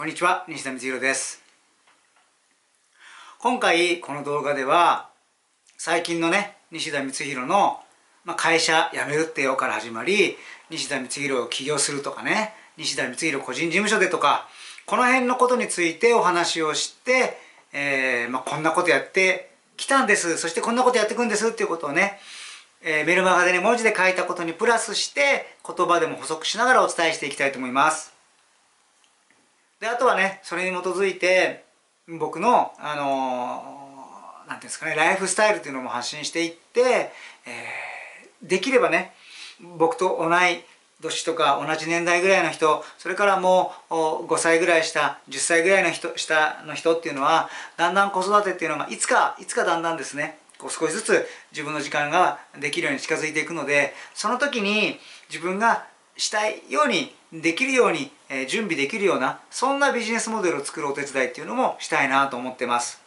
こんにちは西田光弘です。今回この動画では最近のね西田光弘の、まあ、会社辞めるってよから始まり西田光弘を起業するとかね西田光弘個人事務所でとかこの辺のことについてお話をして、えーまあ、こんなことやってきたんです。そしてこんなことやっていくんです。っていうことをねえー、メルマガでね、文字で書いたことにプラスして、言葉でも補足しながらお伝えしていきたいと思います。で、あとはね、それに基づいて、僕の、あのー、ていうんですかね、ライフスタイルっていうのも発信していって、えー、できればね、僕と同い年とか同じ年代ぐらいの人、それからもう5歳ぐらい下、10歳ぐらいの人、下の人っていうのは、だんだん子育てっていうのが、いつか、いつかだんだんですね、こう少しずつ自分の時間ができるように近づいていくのでその時に自分がしたいようにできるように、え準備できるようなそんなビジネスモデルを作るお手伝いっていうのもしたいなと思ってます。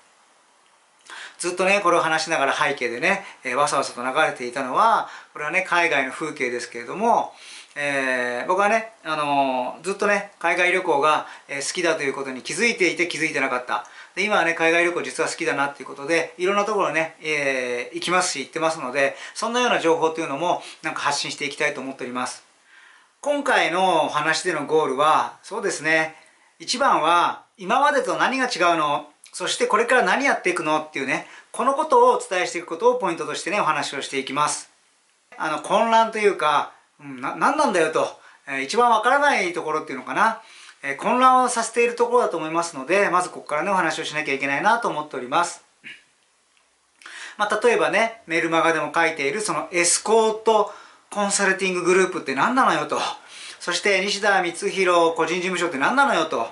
ずっとねこれを話しながら背景でね、えわさわさと流れていたのはこれはね海外の風景ですけれどもえー、僕はね、あのー、ずっとね海外旅行が、え好きだということに気づいていて気づいてなかった。で今はね海外旅行実は好きだなっていうことでいろんなところね、えー、行きますし行ってますのでそんなような情報っていうのもなんか発信していきたいと思っております。今回の話でのゴールはそうですね。一番は今までと何が違うの？そしてこれから何やっていくの？っていうねこのことをお伝えしていくことをポイントとしてねお話をしていきます。あの混乱というか、うん、な何なんだよと、えー、一番わからないところっていうのかな。え混乱をさせているところだと思いますのでまずここからねお話をしなきゃいけないなと思っております。まあ、例えばねメルマガでも書いているそのエスコートコンサルティンググループって何なのよと。そして西田光弘個人事務所って何なのよと。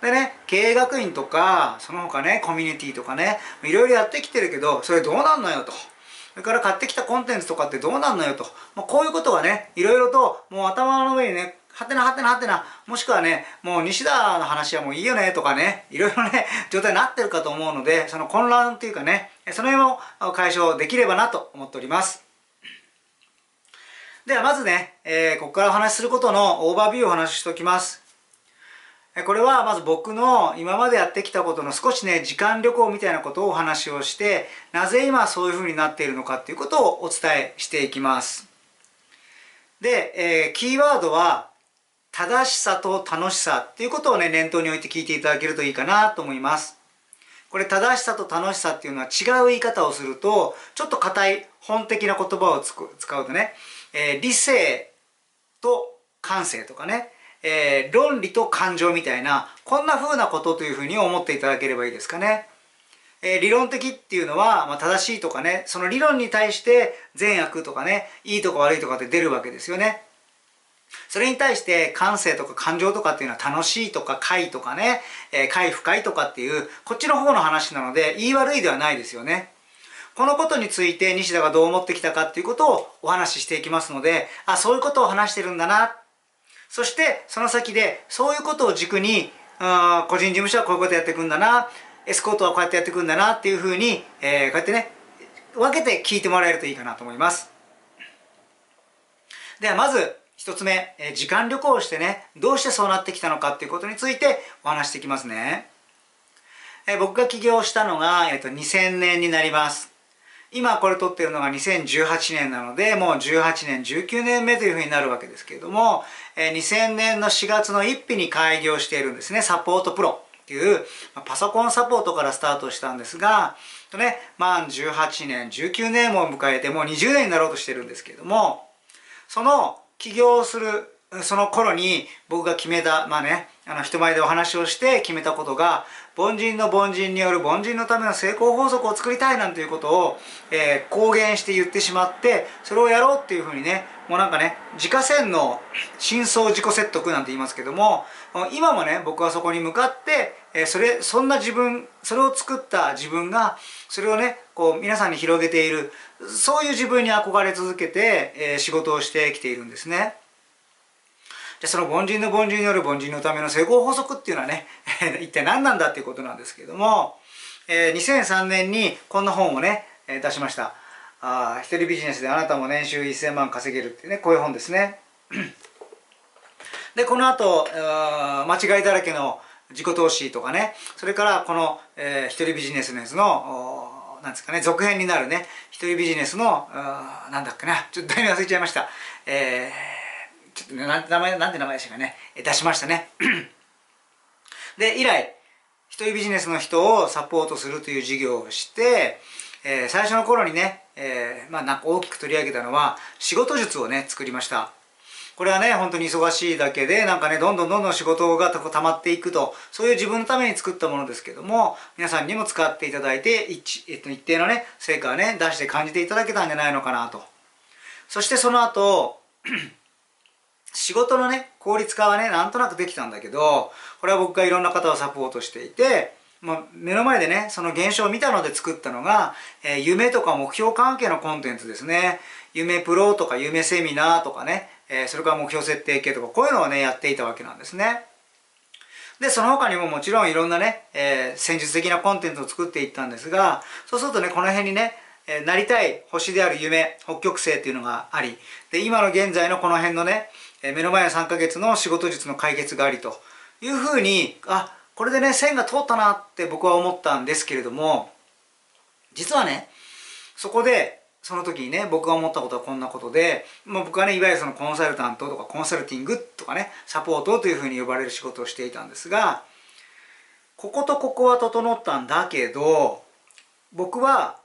でね経営学院とかその他ねコミュニティとかねいろいろやってきてるけどそれどうなんのよと。それから買ってきたコンテンツとかってどうなんのよと、まあ、こういうことがねいろいろともう頭の上にねはてなはてなはてな、もしくはね、もう西田の話はもういいよねとかね、いろいろね、状態になってるかと思うので、その混乱っていうかね、その辺を解消できればなと思っております。ではまずね、えー、ここからお話しすることのオーバービューをお話ししておきます。これはまず僕の今までやってきたことの少しね、時間旅行みたいなことをお話をして、なぜ今そういう風になっているのかっていうことをお伝えしていきます。で、えー、キーワードは正しさと楽しさっていうことをね、念頭に置いて聞いていただけるといいかなと思います。これ正しさと楽しさっていうのは違う言い方をすると、ちょっと硬い本的な言葉を使うとね、えー、理性と感性とかね、えー、論理と感情みたいな、こんな風なことというふうに思っていただければいいですかね。えー、理論的っていうのは、まあ、正しいとかね、その理論に対して善悪とかね、いいとか悪いとかって出るわけですよね。それに対して感性とか感情とかっていうのは楽しいとか快とかね、えー、快不快とかっていうこっちの方の話なので言い悪いではないですよね。このことについて西田がどう思ってきたかっていうことをお話ししていきますので、あ、そういうことを話してるんだな。そしてその先でそういうことを軸に、あ個人事務所はこういうことやっていくんだな。エスコートはこうやってやっていくんだなっていうふうに、えー、こうやってね、分けて聞いてもらえるといいかなと思います。ではまず一つ目、え時間旅行をしてね、どうしてそうなってきたのかっていうことについてお話していきますね。え僕が起業したのが、えっと、2000年になります。今これ撮ってるのが2018年なので、もう18年、19年目というふうになるわけですけれども、え2000年の4月の1日に開業しているんですね、サポートプロっていう、パソコンサポートからスタートしたんですが、ね、満18年、19年も迎えてもう20年になろうとしてるんですけれども、その起業するその頃に僕が決めた、まあね、あの人前でお話をして決めたことが、凡人の凡人による凡人のための成功法則を作りたいなんていうことを、えー、公言して言ってしまって、それをやろうっていうふうにね、もうなんかね、自家洗脳、真相自己説得なんて言いますけども、今もね、僕はそこに向かって、えー、それ、そんな自分、それを作った自分が、それをね、こう皆さんに広げている、そういう自分に憧れ続けて、えー、仕事をしてきているんですね。じゃその凡人の凡人による凡人のための成功法則っていうのはね、一体何なんだっていうことなんですけれども、えー、2003年にこんな本をね、出しました。あ一人ビジネスであなたも年収1000万稼げるっていうね、こういう本ですね。で、この後、間違いだらけの自己投資とかねそれからこの、えー、一人ビジネスのやつのなんですかね続編になるね一人ビジネスのなんだっけなちょっと題名忘れちゃいましたえー、ちょっとね名前なんて名前でしたかね。出しましたね。で以来一人ビジネスの人をサポートするという事業をして、えー、最初の頃にね、えー、まあなんか大きく取り上げたのは仕事術をね作りました。これはね本当に忙しいだけでなんかねどんどんどんどん仕事がたまっていくとそういう自分のために作ったものですけども皆さんにも使っていただいて一,、えっと、一定のね成果をね出して感じていただけたんじゃないのかなと。そしてその後仕事のね効率化はねなんとなくできたんだけどこれは僕がいろんな方をサポートしていてまあ、目の前でねその現象を見たので作ったのが、えー、夢とか目標関係のコンテンツですね。夢プロとか夢セミナーとかねえー、それから目標設定系とかこういうのをねやっていたわけなんですね。でその他にももちろんいろんなね、えー、戦術的なコンテンツを作っていったんですがそうするとねこの辺にねえなりたい星である夢北極星っていうのがありで今の現在のこの辺のね、え目の前の3ヶ月の仕事術の解決がありというふうにあこれでね線が通ったなって僕は思ったんですけれども実はねそこでその時にね僕が思ったことはこんなことで、まあ、僕はねいわゆるそのコンサルタントとかコンサルティングとかねサポートというふうに呼ばれる仕事をしていたんですがこことここは整ったんだけど僕は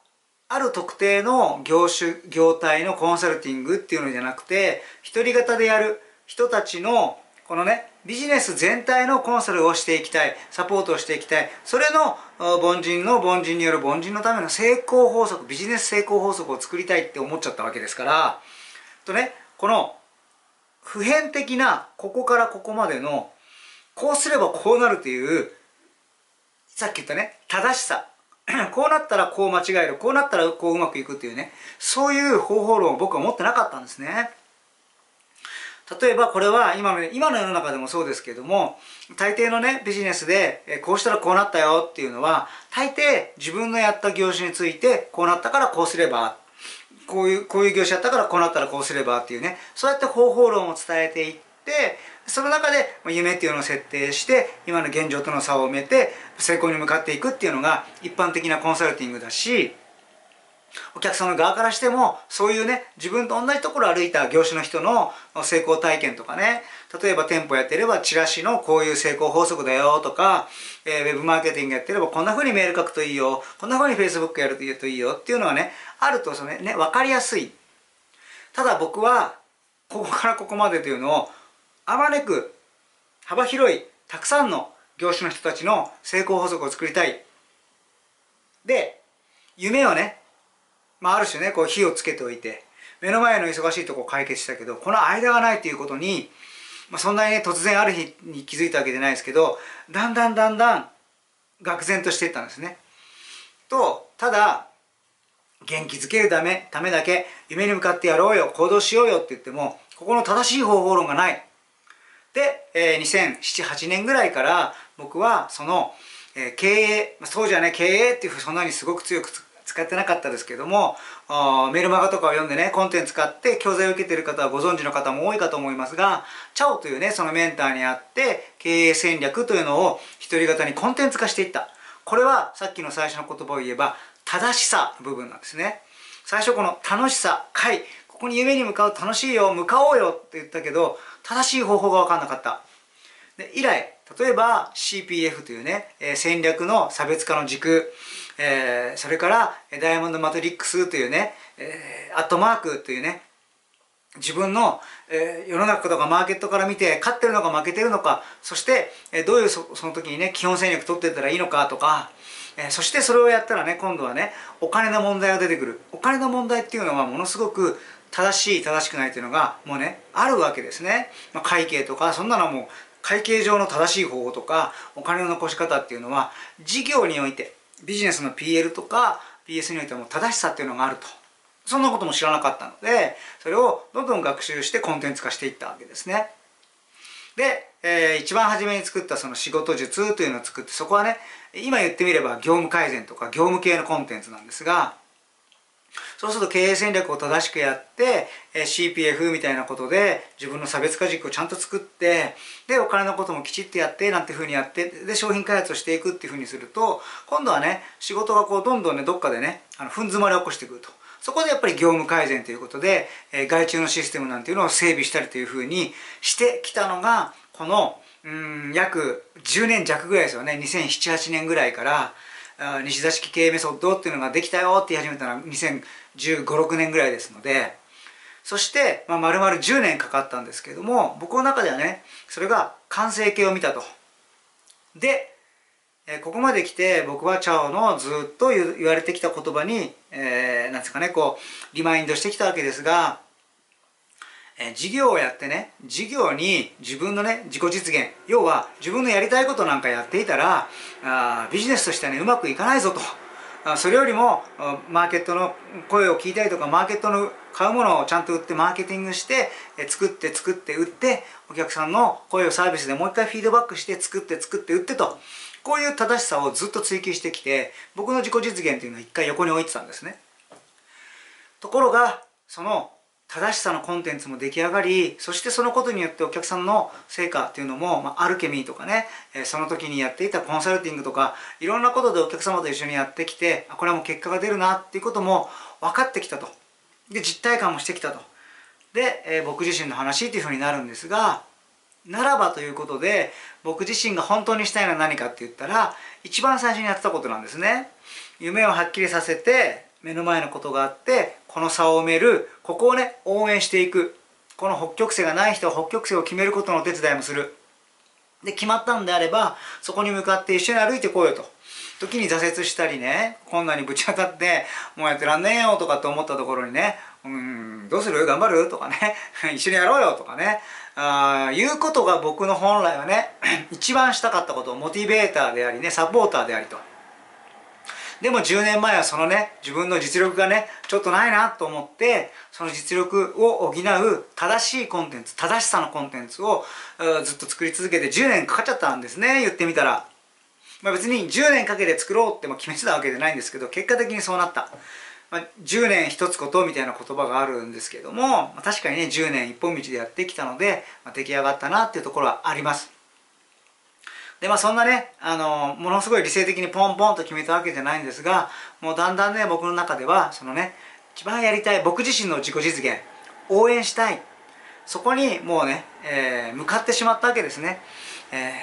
ある特定の業種業態のコンサルティングっていうのじゃなくて一人型でやる人たちのこのねビジネス全体のコンサルをしていきたいサポートをしていきたい。それの凡人の凡人による凡人のための成功法則ビジネス成功法則を作りたいって思っちゃったわけですから。とねこの普遍的なここからここまでのこうすればこうなるというさっき言ったね正しさ。こうなったらこう間違えるこうなったらこううまくいくっていうねそういう方法論を僕は持ってなかったんですね。例えばこれは今の今の世の中でもそうですけども大抵のねビジネスでこうしたらこうなったよっていうのは大抵自分のやった業種についてこうなったからこうすればこういうこういう業種やったからこうなったらこうすればっていうねそうやって方法論を伝えていってその中で夢っていうのを設定して今の現状との差を埋めて成功に向かっていくっていうのが一般的なコンサルティングだしお客さんの側からしてもそういうね自分と同じところを歩いた業種の人の成功体験とかね例えば店舗やってればチラシのこういう成功法則だよとか、えー、ウェブマーケティングやってればこんな風にメール書くといいよこんな風に Facebook やるといいよっていうのはねあるとそのね分かりやすい。ただ僕はここからここまでというのをあまねく幅広いたくさんの業種の人たちの成功法則を作りたいで夢をねまあ、ある種ねこう火をつけておいて目の前の忙しいとこを解決したけどこの間がないっていうことに、まあ、そんなにね突然ある日に気づいたわけじゃないですけどだんだんだんだん愕然としていったんですね。とただ元気づけるためためだけ夢に向かってやろうよ行動しようよって言ってもここの正しい方法論がない。で、えー、2007-8年ぐらいから僕はその、えー、経営そうじゃね経営っていうふうそんなにすごく強く使ってなかったですけどもメルマガとかを読んでねコンテンツ使って教材を受けてる方はご存知の方も多いかと思いますがチャオというねそのメンターにあって経営戦略というのを一人型にコンテンツ化していった。これはさっきの最初の言葉を言えば正しさの部分なんですね。最初この楽しさ快ここに夢に向かう楽しいよ向かおうよって言ったけど正しい方法が分かんなかった。で以来例えば CPF というね、え戦略の差別化の軸えー、それからダイヤモンドマトリックスというね、えー、アットマークというね自分の、えー、世の中とかマーケットから見て勝ってるのか負けてるのかそして、えー、どういうその時にね基本戦略取ってったらいいのかとか、えー、そしてそれをやったらね今度はねお金の問題が出てくる。お金の問題っていうのはものすごく正しい正しくないっていうのがもうねあるわけですね、まあ、会計とかそんなのも会計上の正しい方法とかお金の残し方っていうのは事業においてビジネスの PL とか PS においても正しさっていうのがあると。そんなことも知らなかったのでそれをどんどん学習してコンテンツ化していったわけですね。で、えー、一番初めに作ったその仕事術というのを作ってそこはね今言ってみれば業務改善とか業務系のコンテンツなんですがそうすると経営戦略を正しくやって、え CPF みたいなことで自分の差別化軸をちゃんと作ってでお金のこともきちっとやってなんていうふうにやってで商品開発をしていくっていうふうにすると今度はね仕事がこうどんどんねどっかでねあの踏ん詰まりを起こしてくると。そこでやっぱり業務改善ということで、え外注のシステムなんていうのを整備したりというふうにしてきたのがこのうん約10年弱ぐらいですよね2007、8年ぐらいから西座式経営メソッドっていうのができたよって言い始めたのは201516年ぐらいですのでそして、まあ、丸々10年かかったんですけれども僕の中ではねそれが完成形を見たと。で、ここまで来て僕はチャオのずっと言われてきた言葉に、えー、なんですかねこうリマインドしてきたわけですがえ事業をやってね事業に自分のね自己実現要は自分のやりたいことなんかやっていたらあビジネスとしてはねうまくいかないぞと。あそれよりもマーケットの声を聞いたりとかマーケットの買うものをちゃんと売ってマーケティングしてえ作って作って売ってお客さんの声をサービスでもう一回フィードバックして作って作って売ってと。こういう正しさをずっと追求してきて僕の自己実現というのは一回横に置いてたんですね。ところがその正しさのコンテンツも出来上がりそしてそのことによってお客さんの成果っていうのも、まあ、アルケミーとかね、えその時にやっていたコンサルティングとかいろんなことでお客様と一緒にやってきてこれはもう結果が出るなっていうことも分かってきたと。で実体感もしてきたと。で、え、僕自身の話っていうふうになるんですがならばということで僕自身が本当にしたいのは何かって言ったら一番最初にやってたことなんですね。夢をはっきりさせて目の前のことがあってこの差を埋めるここをね応援していく。この北極星がない人は北極星を決めることのお手伝いもする。で決まったんであればそこに向かって一緒に歩いてこうよと。時に挫折したりねこんなにぶち当たってもうやってらんねえよとかって思ったところにねうんどうする？頑張る？とかね 一緒にやろうよ。とかねあいうことが僕の本来はね 一番したかったこと。モチベーターでありねサポーターでありと。でも10年前はそのね自分の実力がねちょっとないなと思ってその実力を補う正しいコンテンツ正しさのコンテンツをずっと作り続けて10年かかっちゃったんですね言ってみたら。まあ、別に10年かけて作ろうって決めてたわけじゃないんですけど結果的にそうなった。まあ、10年一つことみたいな言葉があるんですけども、まあ、確かにね10年一本道でやってきたので、まあ、出来上がったなっていうところはあります。でまあそんなねあのものすごい理性的にポンポンと決めたわけじゃないんですがもうだんだんね僕の中ではそのね一番やりたい僕自身の自己実現応援したいそこにもうね、えー、向かってしまったわけですね。え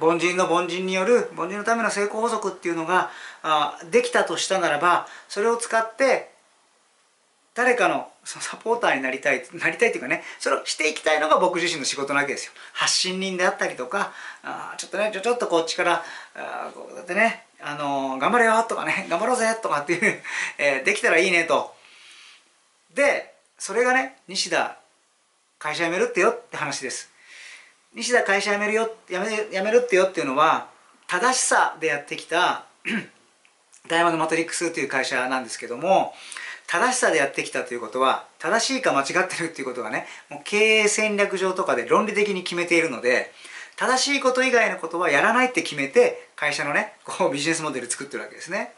ー、凡人の凡人による凡人のための成功法則っていうのがあできたとしたならばそれを使って誰かのそのサポーターになりたいなりたいっていうかねそれをしていきたいのが僕自身の仕事なわけですよ。発信人であったりとかあちょっとねちょっとこっちからあこうやってねあのー、頑張れよとかね頑張ろうぜとかっていう、えー、できたらいいねと。でそれがね西田会社辞めるってよって話です。西田会社辞めるよ辞め辞めるってよっていうのは正しさでやってきた ダイヤモンドマトリックスという会社なんですけども正しさでやってきたということは正しいか間違ってるっていうことがねもう経営戦略上とかで論理的に決めているので正しいこと以外のことはやらないって決めて会社のねこうビジネスモデル作ってるわけですね。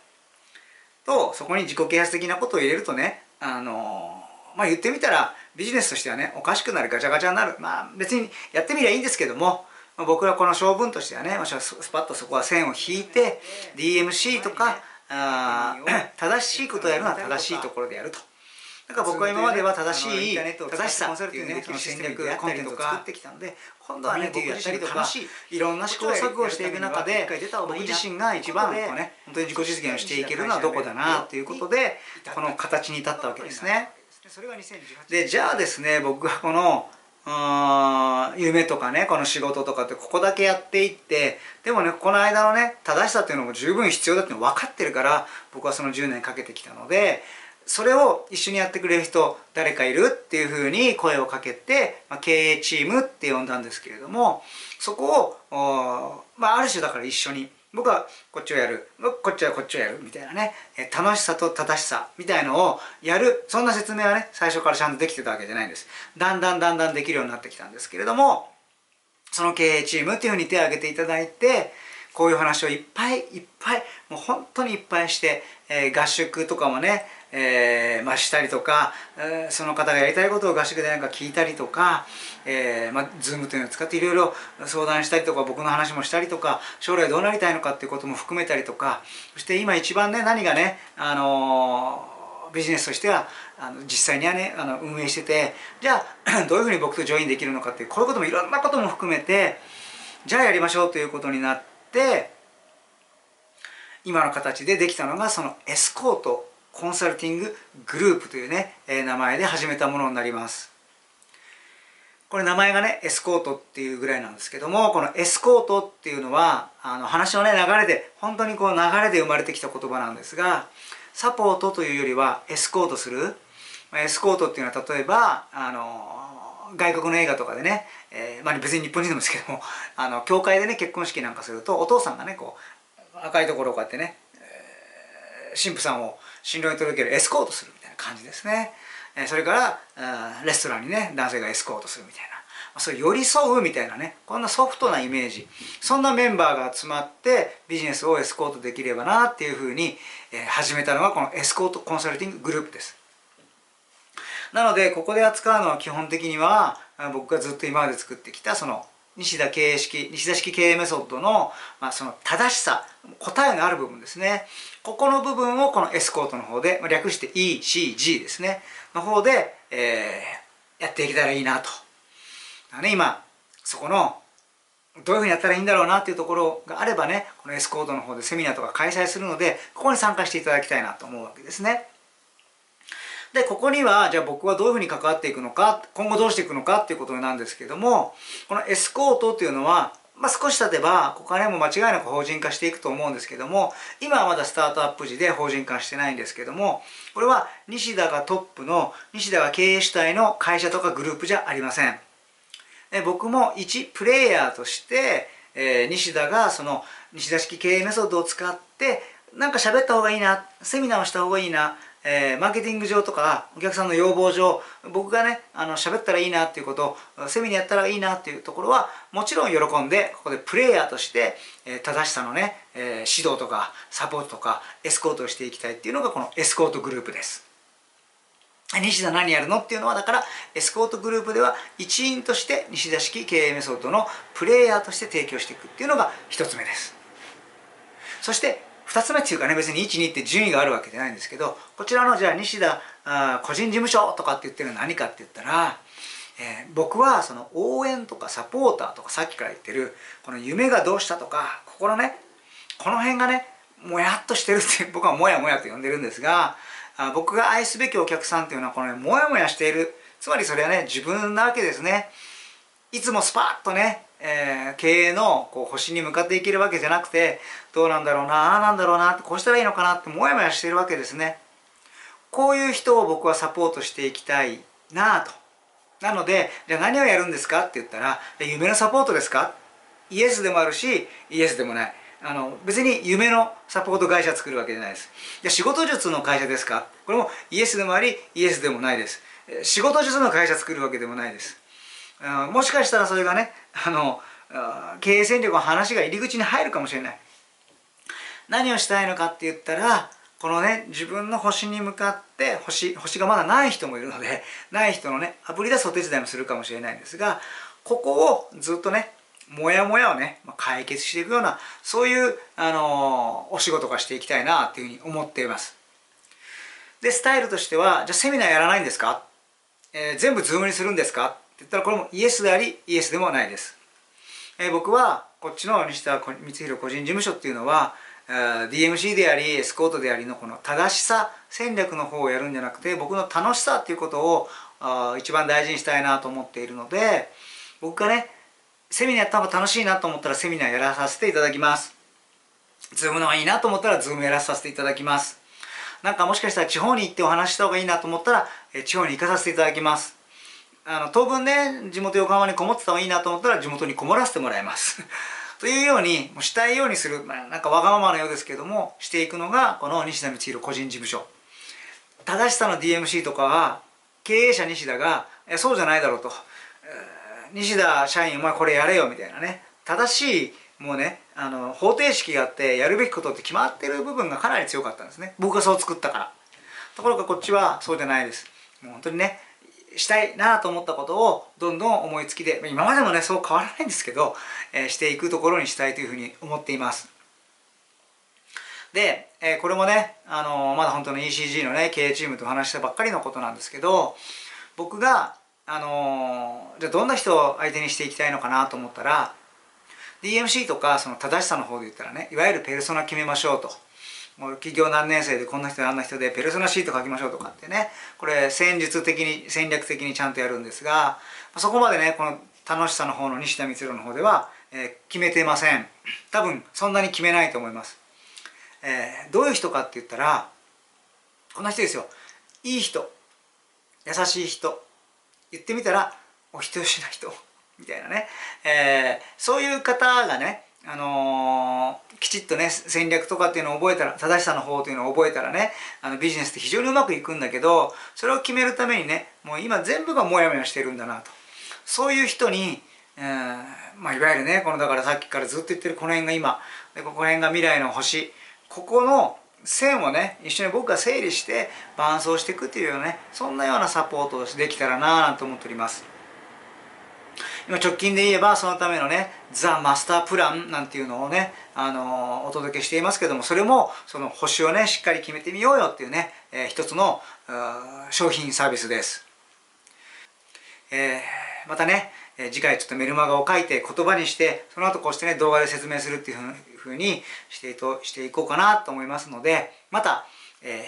とそこに自己啓発的なことを入れるとねあのまあ言ってみたらビジネスとしてはねおかしくなるガチャガチャになるまあ別にやってみりゃいいんですけども僕はこの性分としてはねスパッとそこは線を引いて DMC とかあ正しいことをやるのは正しいところでやると。だから僕は今までは正しい正しさっていうね戦略コンテンツを作ってきたので今度はね僕自身楽しいいろんな試行錯誤をしていく中で僕自身が一番こうね本当に自己実現をしていけるのはどこだなということでこの形に至ったわけですね。でじゃあですね僕がこの夢とかねこの仕事とかってここだけやっていってでもねこの間のね正しさっていうのも十分必要だっていうの分かってるから僕はその10年かけてきたのでそれを一緒にやってくれる人誰かいるっていうふうに声をかけて、まあ、経営チームって呼んだんですけれどもそこを、まあ、ある種だから一緒に僕はこっちをやる。こっちはこっちをやるみたいなね。楽しさと正しさみたいのをやる。そんな説明はね最初からちゃんとできてたわけじゃないんです。だんだんだんだんできるようになってきたんですけれどもその経営チームっていうふうに手を挙げていただいてこういう話をいっぱいいっぱいもう本当にいっぱいして、えー、合宿とかもねえー、まあ、したりとか、えー、その方がやりたいことを合宿でなんか聞いたりとか、えー、まあ、Zoom というのを使っていろいろ相談したりとか僕の話もしたりとか将来どうなりたいのかっていうことも含めたりとかそして今一番ね何がね、あのビジネスとしてはあの実際にはねあの運営しててじゃあ どういうふうに僕とジョインできるのかっていうこういうこともいろんなことも含めてじゃあやりましょうということになって今の形でできたのがそのエスコート。コンサルティンググループというね、えー、名前で始めたものになります。これ名前がねエスコートっていうぐらいなんですけどもこのエスコートっていうのはあの話のね流れで本当にこう流れで生まれてきた言葉なんですがサポートというよりはエスコートする。エスコートっていうのは例えばあの外国の映画とかでね、えー、まあ、別に日本人でもですけどもあの教会でね結婚式なんかするとお父さんがねこう赤いところをこうやってね、神父さんを新郎に届けるエスコートするみたいな感じですね。それからレストランにね男性がエスコートするみたいな。そう寄り添うみたいなね。こんなソフトなイメージ。そんなメンバーが集まってビジネスをエスコートできればなっていうふうに始めたのがこのエスコートコンサルティンググループです。なのでここで扱うのは基本的には僕がずっと今まで作ってきたその西田経営式西田式経営メソッドの,、まあその正しさ答えのある部分ですねここの部分をこのエスコートの方でま略して ECG ですねの方で、えー、やっていけたらいいなと。ね、今、そこの、どういうふうにやったらいいんだろうなっていうところがあればね、このエスコードの方でセミナーとか開催するので、ここに参加していただきたいなと思うわけですね。で、ここには、じゃあ僕はどういうふうに関わっていくのか、今後どうしていくのかっていうことなんですけども、このエスコートっていうのは、まあ、少し経てば、お金も間違いなく法人化していくと思うんですけども、今はまだスタートアップ時で法人化してないんですけども、これは西田がトップの、西田が経営主体の会社とかグループじゃありません。え僕も一プレイヤーとして、えー、西田がその西田式経営メソッドを使って、なんか喋った方がいいな、セミナーをした方がいいな、えー、マーケティング上とかお客さんの要望上僕がねあの喋ったらいいなっていうことをセミナーやったらいいなっていうところはもちろん喜んでここでプレイヤーとして、えー、正しさのね、えー、指導とかサポートとかエスコートをしていきたいっていうのがこのエスコートグループです。西田何やるのっていうのはだからエスコートグループでは一員として西田式経営メソッドのプレイヤーとして提供していくっていうのが一つ目ですそして2つ目っていうかね別に12って順位があるわけじゃないんですけどこちらのじゃあ西田あ個人事務所とかって言ってるのは何かって言ったら、えー、僕はその応援とかサポーターとかさっきから言ってるこの夢がどうしたとかここのねこの辺がねもやっとしてるって僕はもやもやと呼んでるんですがあ僕が愛すべきお客さんっていうのはこのねもやもやしている。つまりそれはね自分なわけですね。いつもスパッとねえー、経営のこう星に向かっていけるわけじゃなくてどうなんだろうなああなんだろうなってこうしたらいいのかなってモヤモヤしてるわけですね。こういう人を僕はサポートしていきたいなと。なのでじゃあ何をやるんですかって言ったら夢のサポートですか？イエスでもあるしイエスでもない。あの別に夢のサポート会社作るわけじゃないです。じゃあ仕事術の会社ですか？これもイエスでもありイエスでもないです。仕事術の会社作るわけでもないです。もしかしたらそれがねあの経営戦略の話が入り口に入るかもしれない。何をしたいのかって言ったらこのね自分の星に向かって星星がまだない人もいるのでない人のねあぶり出すお手伝いもするかもしれないんですがここをずっとねモヤモヤをね解決していくようなそういう、あのお仕事がしていきたいなっていうふうに思っています。でスタイルとしてはじゃあセミナーやらないんですか、えー、全部 Zoom にするんですか？言ったらこれもイエスでありイエスでもないです、えー、僕はこっちの西田光弘個人事務所っていうのは DMC でありエスコートでありのこの正しさ戦略の方をやるんじゃなくて僕の楽しさっていうことを一番大事にしたいなと思っているので僕がねセミナーやった方が楽しいなと思ったらセミナーやらさせていただきます。 Zoom の方がいいなと思ったら Zoom やらさせていただきます。なんかもしかしたら地方に行ってお話した方がいいなと思ったら地方に行かさせていただきます。あの当分ね地元横浜にこもってた方がいいなと思ったら地元にこもらせてもらいます。というようにもうしたいようにする、まあ、なんかわがままのようですけどもしていくのがこの西田光弘個人事務所。正しさの DMC とかは経営者西田がそうじゃないだろうと、西田社員お前これやれよみたいなね。正しいもうねあの方程式があってやるべきことって決まってる部分がかなり強かったんですね。僕がそう作ったから。ところがこっちはそうじゃないです。もう本当にねしたいなと思ったことをどんどん思いつきで今までもねそう変わらないんですけど、えー、していくところにしたいというふうに思っています。で、えー、これもね、あのー、まだ本当の ECG のね経営チームと話したばっかりのことなんですけど僕があのじゃあどんな人を相手にしていきたいのかなと思ったら DMC とかその正しさの方で言ったらねいわゆるペルソナ決めましょうと。もう企業何年生でこんな人あんな人でペルソナシート書きましょうとかってね。これ戦術的に戦略的にちゃんとやるんですがそこまでねこの楽しさの方の西田光弘の方では、えー、決めてません。多分そんなに決めないと思います、えー、どういう人かって言ったらこんな人ですよ。いい人優しい人言ってみたらお人よしな人みたいなね、えー、そういう方がねあのー、きちっとね戦略とかっていうのを覚えたら正しさの方というのを覚えたらねあのビジネスって非常にうまくいくんだけどそれを決めるためにねもう今全部がモヤモヤしてるんだなとそういう人に、えー、まあ、いわゆるねこのだからさっきからずっと言ってるこの辺が今でここら辺が未来の星ここの線をね一緒に僕が整理して伴走していくというようなねそんなようなサポートをできたらなぁなんて思っております。今直近で言えばそのためのねザ・マスタープランなんていうのをねあのお届けしていますけどもそれもその星をねしっかり決めてみようよっていうね、えー、一つの商品サービスです、えー、またね次回ちょっとメルマガを書いて言葉にしてその後こうしてね動画で説明するっていうふうにしていとしていこうかなと思いますのでまた、え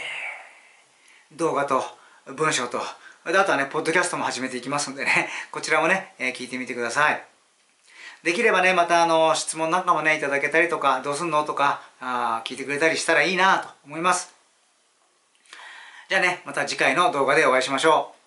ー、動画と文章とであとはね、ポッドキャストも始めていきますんでね、こちらもね、えー、聞いてみてください。できればね、またあの、質問なんかもね、いただけたりとか、どうすんのとか、あ聞いてくれたりしたらいいなと思います。じゃあね、また次回の動画でお会いしましょう。